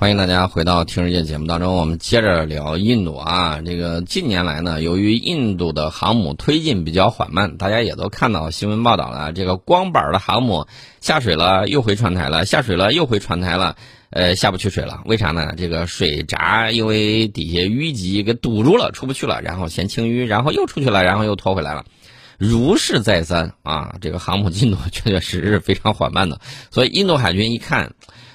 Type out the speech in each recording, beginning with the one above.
欢迎大家回到《听世界》节目当中，我们接着聊印度啊。这个近年来呢，由于印度的航母推进比较缓慢，大家也都看到新闻报道了。这个光板的航母下水了，又回船台了；下水了，又回船台了。呃，下不去水了，为啥呢？这个水闸因为底下淤积给堵住了，出不去了。然后先清淤，然后又出去了，然后又拖回来了，如是再三啊。这个航母进度确确实实非常缓慢的，所以印度海军一看。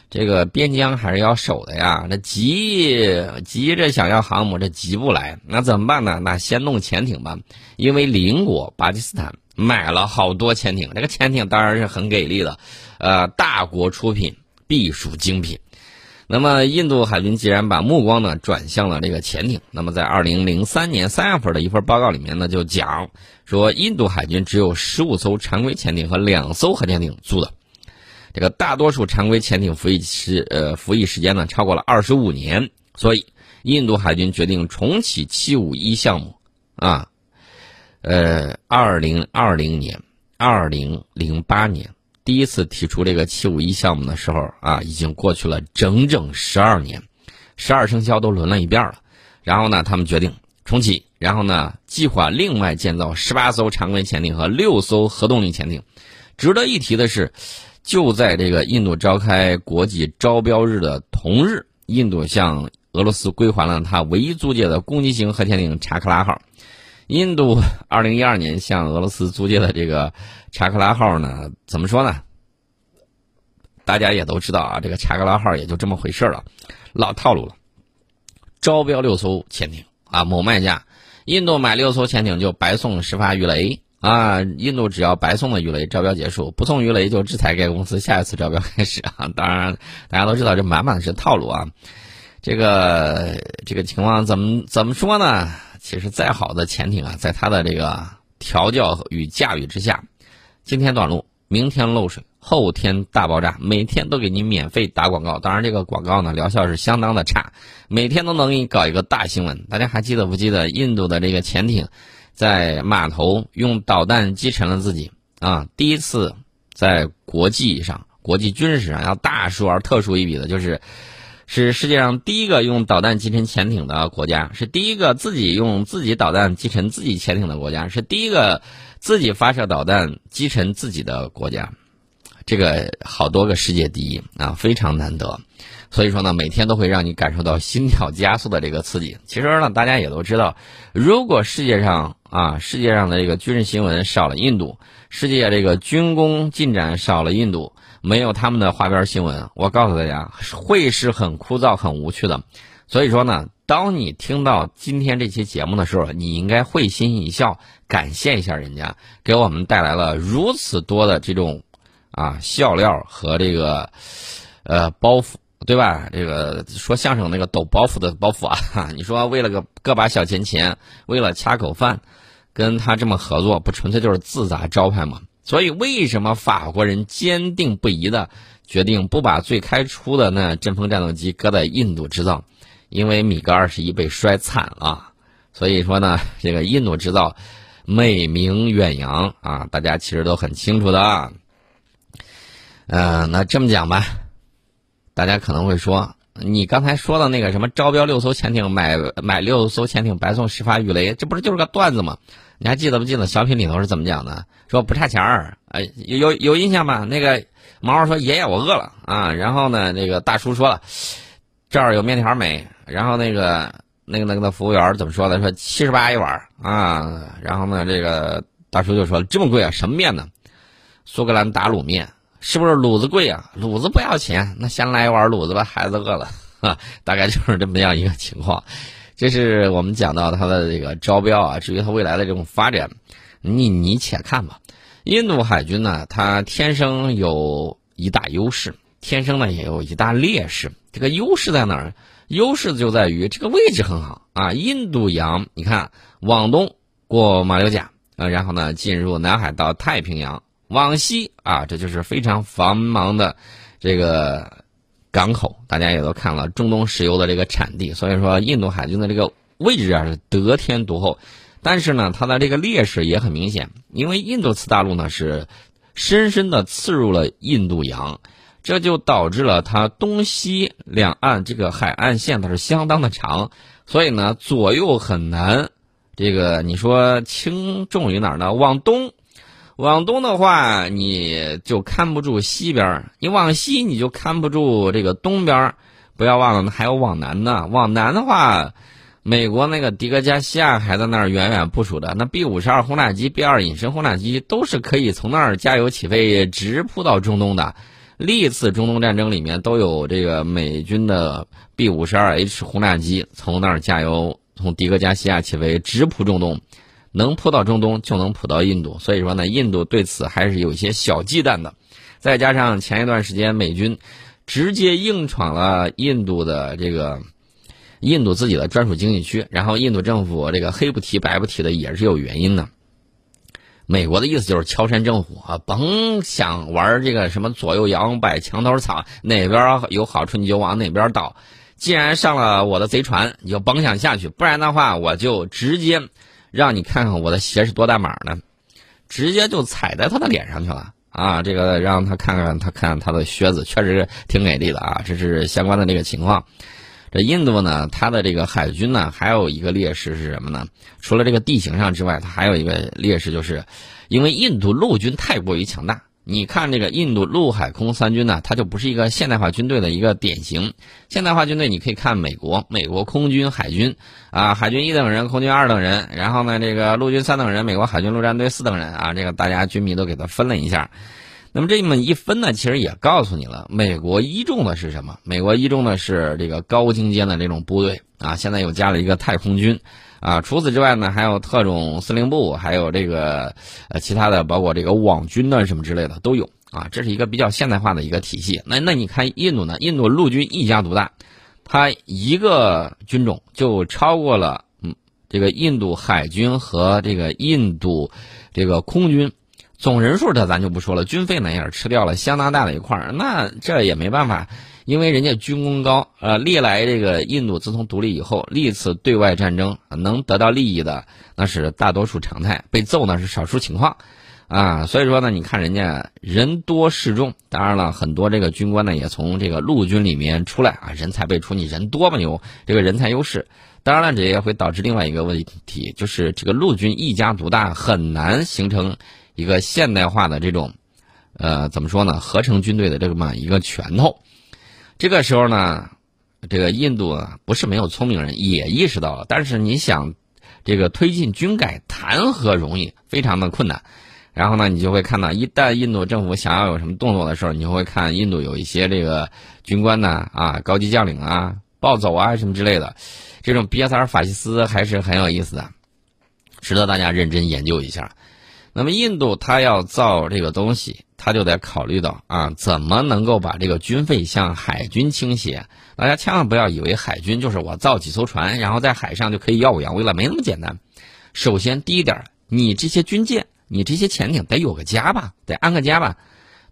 这个边疆还是要守的呀，那急急着想要航母，这急不来，那怎么办呢？那先弄潜艇吧，因为邻国巴基斯坦买了好多潜艇，这个潜艇当然是很给力的，呃，大国出品必属精品。那么印度海军既然把目光呢转向了这个潜艇，那么在二零零三年三月份的一份报告里面呢就讲说，印度海军只有十五艘常规潜艇和两艘核潜艇租的。这个大多数常规潜艇服役时，呃，服役时间呢超过了二十五年，所以印度海军决定重启七五一项目，啊，呃，二零二零年、二零零八年第一次提出这个七五一项目的时候，啊，已经过去了整整十二年，十二生肖都轮了一遍了，然后呢，他们决定重启，然后呢，计划另外建造十八艘常规潜艇和六艘核动力潜艇。值得一提的是。就在这个印度召开国际招标日的同日，印度向俄罗斯归还了它唯一租借的攻击型核潜艇查克拉号。印度二零一二年向俄罗斯租借的这个查克拉号呢，怎么说呢？大家也都知道啊，这个查克拉号也就这么回事了，老套路了。招标六艘潜艇啊，某卖家，印度买六艘潜艇就白送十发鱼雷。啊，印度只要白送的鱼雷，招标结束；不送鱼雷就制裁该公司，下一次招标开始啊。当然，大家都知道这满满的是套路啊。这个这个情况怎么怎么说呢？其实再好的潜艇啊，在它的这个调教与驾驭之下，今天短路，明天漏水，后天大爆炸，每天都给你免费打广告。当然，这个广告呢疗效是相当的差，每天都能给你搞一个大新闻。大家还记得不记得印度的这个潜艇？在码头用导弹击沉了自己啊！第一次在国际上、国际军事上要大数而特殊一笔的，就是是世界上第一个用导弹击沉潜艇的国家，是第一个自己用自己导弹击沉自己潜艇的国家，是第一个自己发射导弹击沉自己的国家。这个好多个世界第一啊，非常难得。所以说呢，每天都会让你感受到心跳加速的这个刺激。其实呢，大家也都知道，如果世界上啊，世界上的这个军事新闻少了印度，世界这个军工进展少了印度，没有他们的花边新闻，我告诉大家，会是很枯燥、很无趣的。所以说呢，当你听到今天这期节目的时候，你应该会心一笑，感谢一下人家给我们带来了如此多的这种啊笑料和这个呃包袱。对吧？这个说相声那个抖包袱的包袱啊，你说为了个个把小钱钱，为了掐口饭，跟他这么合作，不纯粹就是自砸招牌吗？所以为什么法国人坚定不移的决定不把最开出的那阵风战斗机搁在印度制造？因为米格二十一被摔惨了。所以说呢，这个印度制造美名远扬啊，大家其实都很清楚的。嗯，那这么讲吧。大家可能会说，你刚才说的那个什么招标六艘潜艇，买买六艘潜艇白送十发鱼雷，这不是就是个段子吗？你还记得不记得小品里头是怎么讲的？说不差钱儿，哎，有有有印象吗？那个毛毛说爷爷我饿了啊，然后呢，那个大叔说了，这儿有面条没？然后那个那个那个服务员怎么说的？说七十八一碗啊，然后呢，这个大叔就说这么贵啊，什么面呢？苏格兰打卤面。是不是卤子贵啊？卤子不要钱，那先来一碗卤子吧。孩子饿了，啊，大概就是这么样一个情况。这是我们讲到它的这个招标啊。至于它未来的这种发展，你你且看吧。印度海军呢，它天生有一大优势，天生呢也有一大劣势。这个优势在哪儿？优势就在于这个位置很好啊。印度洋，你看往东过马六甲，呃，然后呢进入南海到太平洋。往西啊，这就是非常繁忙的这个港口，大家也都看了中东石油的这个产地，所以说印度海军的这个位置啊是得天独厚。但是呢，它的这个劣势也很明显，因为印度次大陆呢是深深的刺入了印度洋，这就导致了它东西两岸这个海岸线它是相当的长，所以呢左右很难。这个你说轻重于哪儿呢？往东，往东的话你就看不住西边儿；你往西你就看不住这个东边儿。不要忘了，还有往南呢。往南的话，美国那个迪戈加西亚还在那儿远远部署的。那 B 五十二轰炸机、B 二隐身轰炸机都是可以从那儿加油起飞，直扑到中东的。历次中东战争里面都有这个美军的 B 五十二 H 轰炸机从那儿加油，从迪戈加西亚起飞，直扑中东，能扑到中东就能扑到印度。所以说呢，印度对此还是有一些小忌惮的。再加上前一段时间美军。直接硬闯了印度的这个印度自己的专属经济区，然后印度政府这个黑不提白不提的也是有原因的。美国的意思就是敲山震虎啊，甭想玩这个什么左右摇摆墙头草，哪边有好处你就往哪边倒。既然上了我的贼船，你就甭想下去，不然的话我就直接让你看看我的鞋是多大码呢，直接就踩在他的脸上去了。啊，这个让他看看，他看他的靴子确实挺给力的啊，这是相关的这个情况。这印度呢，它的这个海军呢，还有一个劣势是什么呢？除了这个地形上之外，它还有一个劣势，就是因为印度陆军太过于强大。你看这个印度陆海空三军呢，它就不是一个现代化军队的一个典型。现代化军队你可以看美国，美国空军、海军，啊，海军一等人，空军二等人，然后呢，这个陆军三等人，美国海军陆战队四等人啊，这个大家军迷都给他分了一下。那么这么一分呢，其实也告诉你了，美国一重的是什么？美国一重的是这个高精尖的这种部队啊，现在又加了一个太空军。啊，除此之外呢，还有特种司令部，还有这个呃其他的，包括这个网军呢什么之类的都有啊。这是一个比较现代化的一个体系。那那你看印度呢？印度陆军一家独大，它一个军种就超过了嗯这个印度海军和这个印度这个空军。总人数这咱就不说了，军费呢也是吃掉了相当大的一块儿。那这也没办法。因为人家军功高，呃，历来这个印度自从独立以后，历次对外战争能得到利益的那是大多数常态，被揍那是少数情况，啊，所以说呢，你看人家人多势众，当然了，很多这个军官呢也从这个陆军里面出来啊，人才辈出，你人多嘛，有这个人才优势，当然了，这也会导致另外一个问题，就是这个陆军一家独大，很难形成一个现代化的这种，呃，怎么说呢，合成军队的这么一个拳头。这个时候呢，这个印度啊不是没有聪明人，也意识到了。但是你想，这个推进军改谈何容易，非常的困难。然后呢，你就会看到，一旦印度政府想要有什么动作的时候，你就会看印度有一些这个军官呢啊，高级将领啊暴走啊什么之类的，这种比萨尔法西斯还是很有意思的，值得大家认真研究一下。那么印度它要造这个东西，它就得考虑到啊，怎么能够把这个军费向海军倾斜？大家千万不要以为海军就是我造几艘船，然后在海上就可以耀武扬威了，没那么简单。首先第一点，你这些军舰，你这些潜艇得有个家吧，得安个家吧，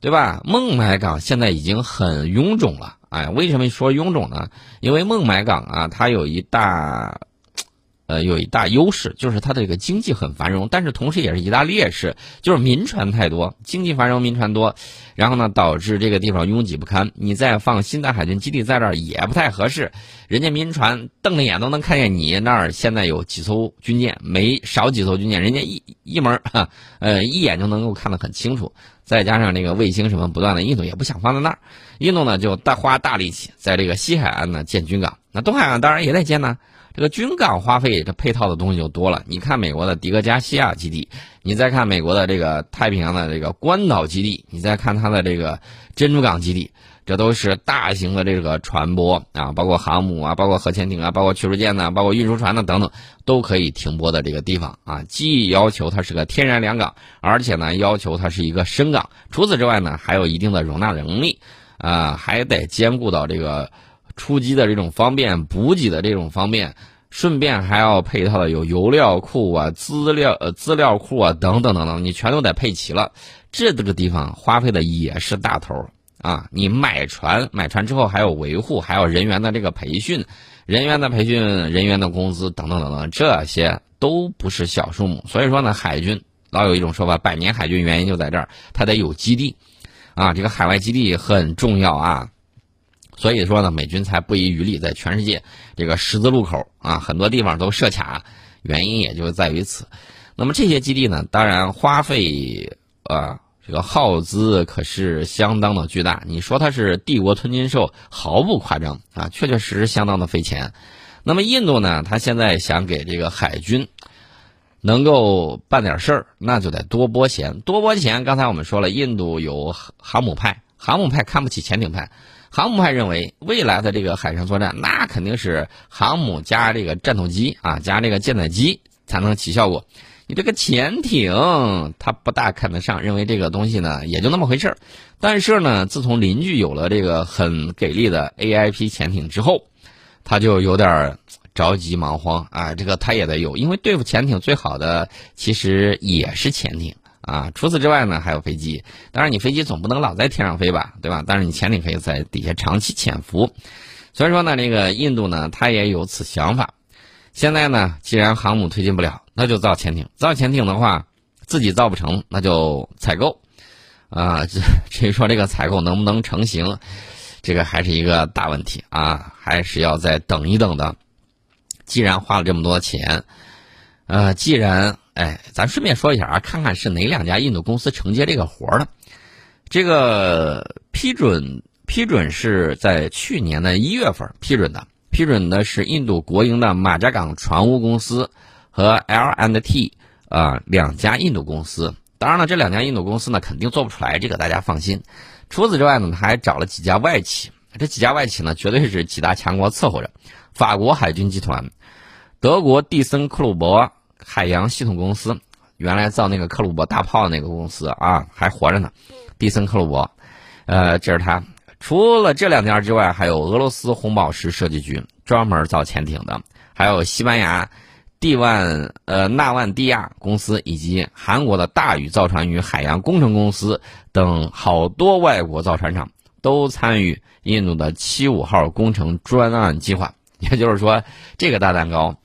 对吧？孟买港现在已经很臃肿了，哎，为什么说臃肿呢？因为孟买港啊，它有一大。呃，有一大优势，就是它的这个经济很繁荣，但是同时也是一大劣势，就是民船太多，经济繁荣，民船多，然后呢，导致这个地方拥挤不堪。你再放新的海军基地在这儿也不太合适，人家民船瞪着眼都能看见你那儿现在有几艘军舰，没少几艘军舰，人家一一门哈，呃，一眼就能够看得很清楚。再加上这个卫星什么不断的，印度也不想放在那儿，印度呢就大花大力气在这个西海岸呢建军港，那东海岸当然也得建呢。这个军港花费这配套的东西就多了。你看美国的迪戈加西亚基地，你再看美国的这个太平洋的这个关岛基地，你再看它的这个珍珠港基地，这都是大型的这个船舶啊，包括航母啊，包括核潜艇啊，包括驱逐舰呐，包括运输船呐等等，都可以停泊的这个地方啊。既要求它是个天然良港，而且呢要求它是一个深港。除此之外呢，还有一定的容纳能力啊，还得兼顾到这个。出击的这种方便，补给的这种方便，顺便还要配套的有油料库啊、资料呃资料库啊等等等等，你全都得配齐了。这这个地方花费的也是大头啊！你买船，买船之后还有维护，还有人员的这个培训，人员的培训，人员的工资等等等等，这些都不是小数目。所以说呢，海军老有一种说法，百年海军原因就在这儿，它得有基地。啊，这个海外基地很重要啊。所以说呢，美军才不遗余力在全世界这个十字路口啊，很多地方都设卡，原因也就在于此。那么这些基地呢，当然花费啊，这个耗资可是相当的巨大。你说它是帝国吞金兽，毫不夸张啊，确确实实相当的费钱。那么印度呢，他现在想给这个海军能够办点事儿，那就得多拨钱，多拨钱。刚才我们说了，印度有航母派，航母派看不起潜艇派。航母派认为，未来的这个海上作战，那肯定是航母加这个战斗机啊，加这个舰载机才能起效果。这个潜艇，他不大看得上，认为这个东西呢也就那么回事儿。但是呢，自从邻居有了这个很给力的 AIP 潜艇之后，他就有点着急忙慌啊。这个他也得有，因为对付潜艇最好的其实也是潜艇。啊，除此之外呢，还有飞机。当然，你飞机总不能老在天上飞吧，对吧？但是你潜艇可以在底下长期潜伏。所以说呢，这个印度呢，他也有此想法。现在呢，既然航母推进不了，那就造潜艇。造潜艇的话，自己造不成，那就采购。啊，至于说这个采购能不能成型，这个还是一个大问题啊，还是要再等一等的。既然花了这么多钱，呃，既然。哎，咱顺便说一下啊，看看是哪两家印度公司承接这个活儿的。这个批准批准是在去年的一月份批准的，批准的是印度国营的马家港船坞公司和 L and T 啊两家印度公司。当然了，这两家印度公司呢肯定做不出来，这个大家放心。除此之外呢，他还找了几家外企，这几家外企呢绝对是几大强国伺候着：法国海军集团、德国蒂森克虏伯。海洋系统公司，原来造那个克虏伯大炮那个公司啊，还活着呢。蒂森克虏伯，呃，这是他。除了这两家之外，还有俄罗斯红宝石设计局，专门造潜艇的；还有西班牙蒂万呃纳万蒂亚公司，以及韩国的大宇造船与海洋工程公司等好多外国造船厂都参与印度的七五号工程专案计划。也就是说，这个大蛋糕。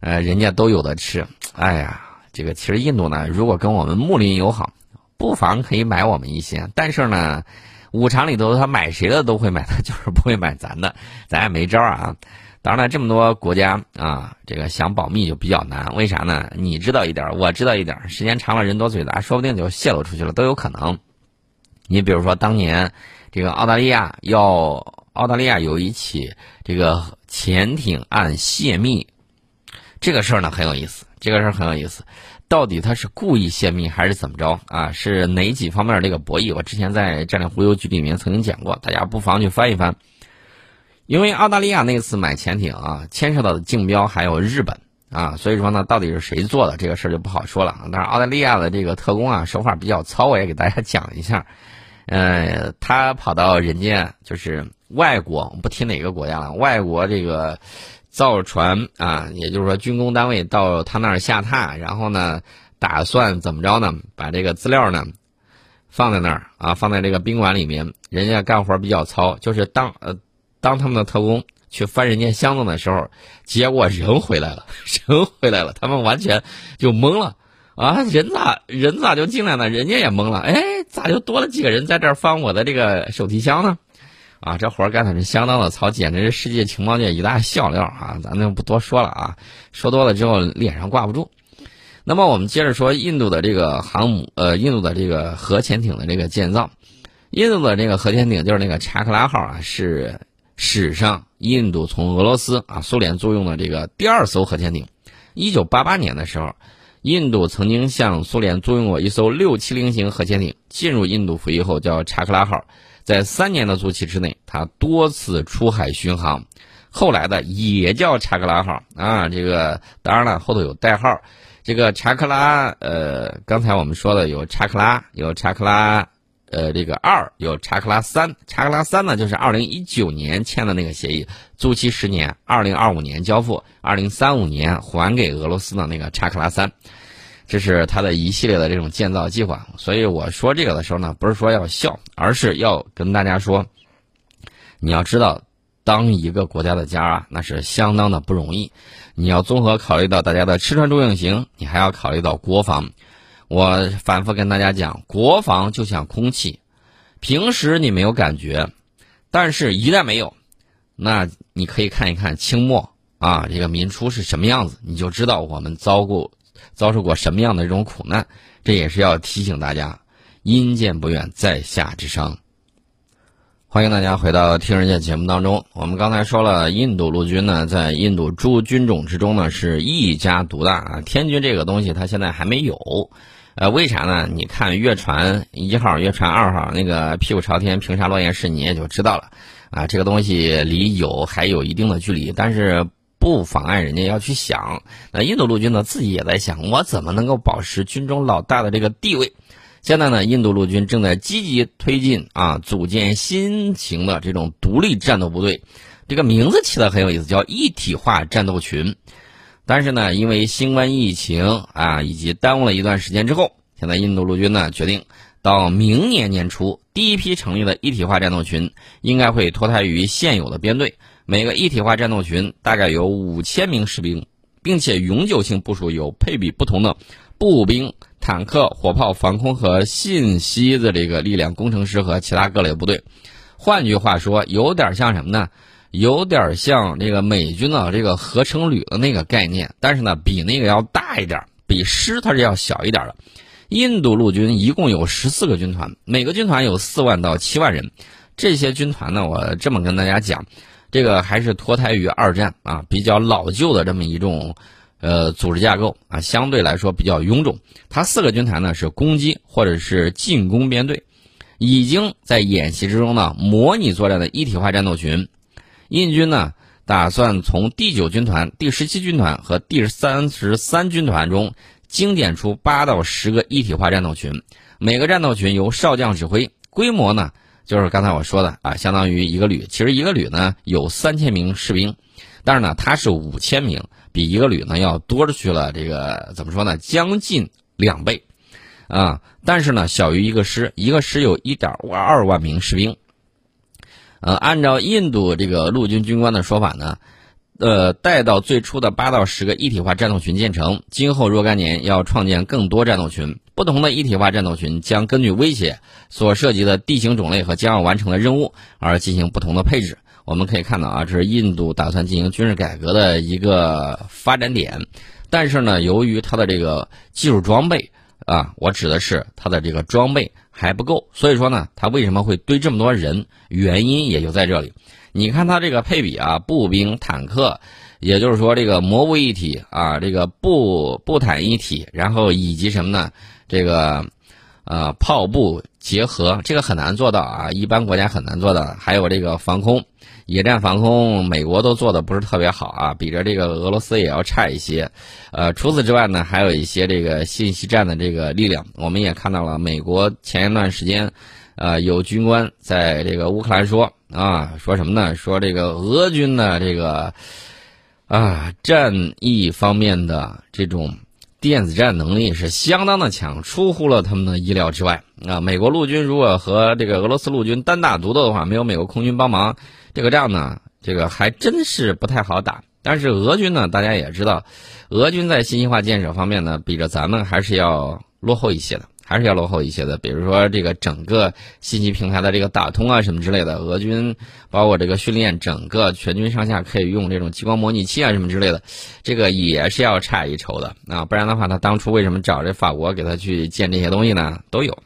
呃，人家都有的吃，哎呀，这个其实印度呢，如果跟我们睦邻友好，不妨可以买我们一些。但是呢，五常里头他买谁的都会买，他 就是不会买咱的，咱也没招啊。当然了，这么多国家啊，这个想保密就比较难。为啥呢？你知道一点，我知道一点，时间长了人多嘴杂，说不定就泄露出去了，都有可能。你比如说，当年这个澳大利亚要澳大利亚有一起这个潜艇案泄密。这个事儿呢很有意思，这个事儿很有意思，到底他是故意泄密还是怎么着啊？是哪几方面这个博弈？我之前在战略忽悠局里面曾经讲过，大家不妨去翻一翻。因为澳大利亚那次买潜艇啊，牵涉到的竞标还有日本啊，所以说呢，到底是谁做的这个事儿就不好说了。但是澳大利亚的这个特工啊，手法比较糙，我也给大家讲一下。呃，他跑到人家就是外国，不提哪个国家了，外国这个。造船啊，也就是说军工单位到他那儿下榻，然后呢，打算怎么着呢？把这个资料呢放在那儿啊，放在这个宾馆里面。人家干活比较糙，就是当呃当他们的特工去翻人家箱子的时候，结果人回来了，人回来了，他们完全就懵了啊！人咋人咋就进来了？人家也懵了，哎，咋就多了几个人在这儿翻我的这个手提箱呢？啊，这活干的是相当的糙，简直是世界情报界一大笑料啊！咱就不多说了啊，说多了之后脸上挂不住。那么我们接着说印度的这个航母，呃，印度的这个核潜艇的这个建造。印度的这个核潜艇就是那个查克拉号啊，是史上印度从俄罗斯啊、苏联租用的这个第二艘核潜艇。一九八八年的时候，印度曾经向苏联租用过一艘六七零型核潜艇，进入印度服役后叫查克拉号。在三年的租期之内，他多次出海巡航，后来的也叫查克拉号啊。这个当然了，后头有代号。这个查克拉，呃，刚才我们说的有查克拉，有查克拉，呃，这个二有查克拉三。查克拉三呢，就是二零一九年签的那个协议，租期十年，二零二五年交付，二零三五年还给俄罗斯的那个查克拉三。这是它的一系列的这种建造计划，所以我说这个的时候呢，不是说要笑，而是要跟大家说，你要知道，当一个国家的家啊，那是相当的不容易。你要综合考虑到大家的吃穿住用行，你还要考虑到国防。我反复跟大家讲，国防就像空气，平时你没有感觉，但是一旦没有，那你可以看一看清末啊，这个民初是什么样子，你就知道我们遭过遭受过什么样的这种苦难。这也是要提醒大家，阴见不远，在下之伤。欢迎大家回到《听人见》节目当中。我们刚才说了，印度陆军呢，在印度诸军种之中呢，是一家独大啊。天军这个东西，它现在还没有。呃，为啥呢？你看月船一号、月船二号那个屁股朝天、平沙落雁式，你也就知道了啊。这个东西离有还有一定的距离，但是不妨碍人家要去想。那印度陆军呢，自己也在想，我怎么能够保持军中老大的这个地位？现在呢，印度陆军正在积极推进啊，组建新型的这种独立战斗部队，这个名字起的很有意思，叫一体化战斗群。但是呢，因为新冠疫情啊，以及耽误了一段时间之后，现在印度陆军呢决定，到明年年初第一批成立的一体化战斗群应该会脱胎于现有的编队，每个一体化战斗群大概有五千名士兵，并且永久性部署有配比不同的步兵。坦克、火炮、防空和信息的这个力量工程师和其他各类部队，换句话说，有点像什么呢？有点像这个美军的这个合成旅的那个概念，但是呢，比那个要大一点，比师它是要小一点的。印度陆军一共有十四个军团，每个军团有四万到七万人。这些军团呢，我这么跟大家讲，这个还是脱胎于二战啊，比较老旧的这么一种。呃，组织架构啊，相对来说比较臃肿。它四个军团呢是攻击或者是进攻编队，已经在演习之中呢模拟作战的一体化战斗群。印军呢打算从第九军团、第十七军团和第三十三军团中精简出八到十个一体化战斗群，每个战斗群由少将指挥，规模呢就是刚才我说的啊，相当于一个旅。其实一个旅呢有三千名士兵，但是呢它是五千名。比一个旅呢要多出去了，这个怎么说呢？将近两倍，啊！但是呢，小于一个师，一个师有一点二万名士兵。呃，按照印度这个陆军军官的说法呢，呃，待到最初的八到十个一体化战斗群建成，今后若干年要创建更多战斗群。不同的一体化战斗群将根据威胁、所涉及的地形种类和将要完成的任务而进行不同的配置。我们可以看到啊，这是印度打算进行军事改革的一个发展点，但是呢，由于它的这个技术装备啊，我指的是它的这个装备还不够，所以说呢，它为什么会堆这么多人？原因也就在这里。你看它这个配比啊，步兵、坦克，也就是说这个魔物一体啊，这个步步坦一体，然后以及什么呢？这个。呃，炮步结合这个很难做到啊，一般国家很难做到。还有这个防空，野战防空，美国都做的不是特别好啊，比着这个俄罗斯也要差一些。呃，除此之外呢，还有一些这个信息战的这个力量，我们也看到了，美国前一段时间，呃，有军官在这个乌克兰说啊，说什么呢？说这个俄军的这个啊战役方面的这种。电子战能力是相当的强，出乎了他们的意料之外啊！美国陆军如果和这个俄罗斯陆军单打独斗的话，没有美国空军帮忙，这个仗呢，这个还真是不太好打。但是俄军呢，大家也知道，俄军在信息化建设方面呢，比着咱们还是要落后一些的。还是要落后一些的，比如说这个整个信息平台的这个打通啊什么之类的，俄军包括这个训练，整个全军上下可以用这种激光模拟器啊什么之类的，这个也是要差一筹的啊，不然的话，他当初为什么找这法国给他去建这些东西呢？都有。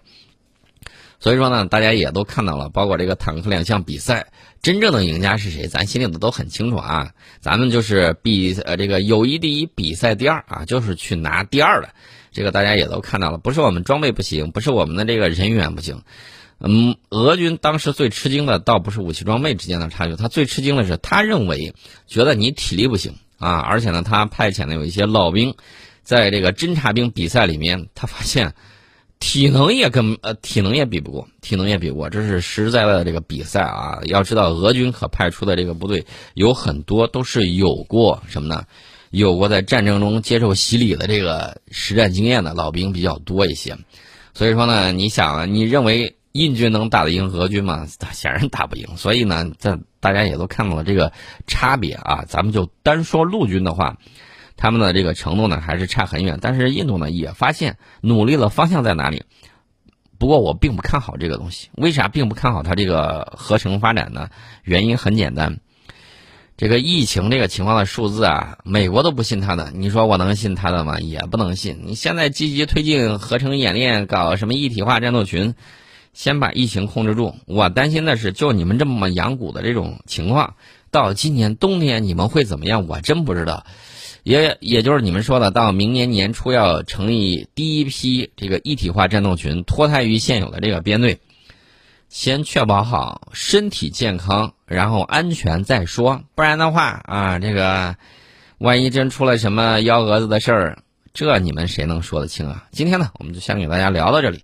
所以说呢，大家也都看到了，包括这个坦克两项比赛，真正的赢家是谁，咱心里头都很清楚啊。咱们就是比呃这个友谊第一，比赛第二啊，就是去拿第二的。这个大家也都看到了，不是我们装备不行，不是我们的这个人员不行。嗯，俄军当时最吃惊的倒不是武器装备之间的差距，他最吃惊的是他认为觉得你体力不行啊，而且呢，他派遣的有一些老兵，在这个侦察兵比赛里面，他发现体能也跟呃体能也比不过，体能也比不过，这是实实在的这个比赛啊。要知道，俄军可派出的这个部队有很多都是有过什么呢？有过在战争中接受洗礼的这个实战经验的老兵比较多一些，所以说呢，你想，你认为印军能打得赢俄军吗？显然打不赢。所以呢，这大家也都看到了这个差别啊。咱们就单说陆军的话，他们的这个程度呢还是差很远。但是印度呢也发现努力了方向在哪里，不过我并不看好这个东西。为啥并不看好它这个合成发展呢？原因很简单，这个疫情这个情况的数字啊，美国都不信他的，你说我能信他的吗？也不能信。你现在积极推进合成演练，搞什么一体化战斗群，先把疫情控制住。我担心的是，就你们这么养蛊的这种情况，到今年冬天你们会怎么样？我真不知道。也也就是你们说的，到明年年初要成立第一批这个一体化战斗群，脱胎于现有的这个编队，先确保好身体健康，然后安全再说。不然的话啊，这个万一真出了什么幺蛾子的事儿，这你们谁能说得清啊？今天呢，我们就先给大家聊到这里。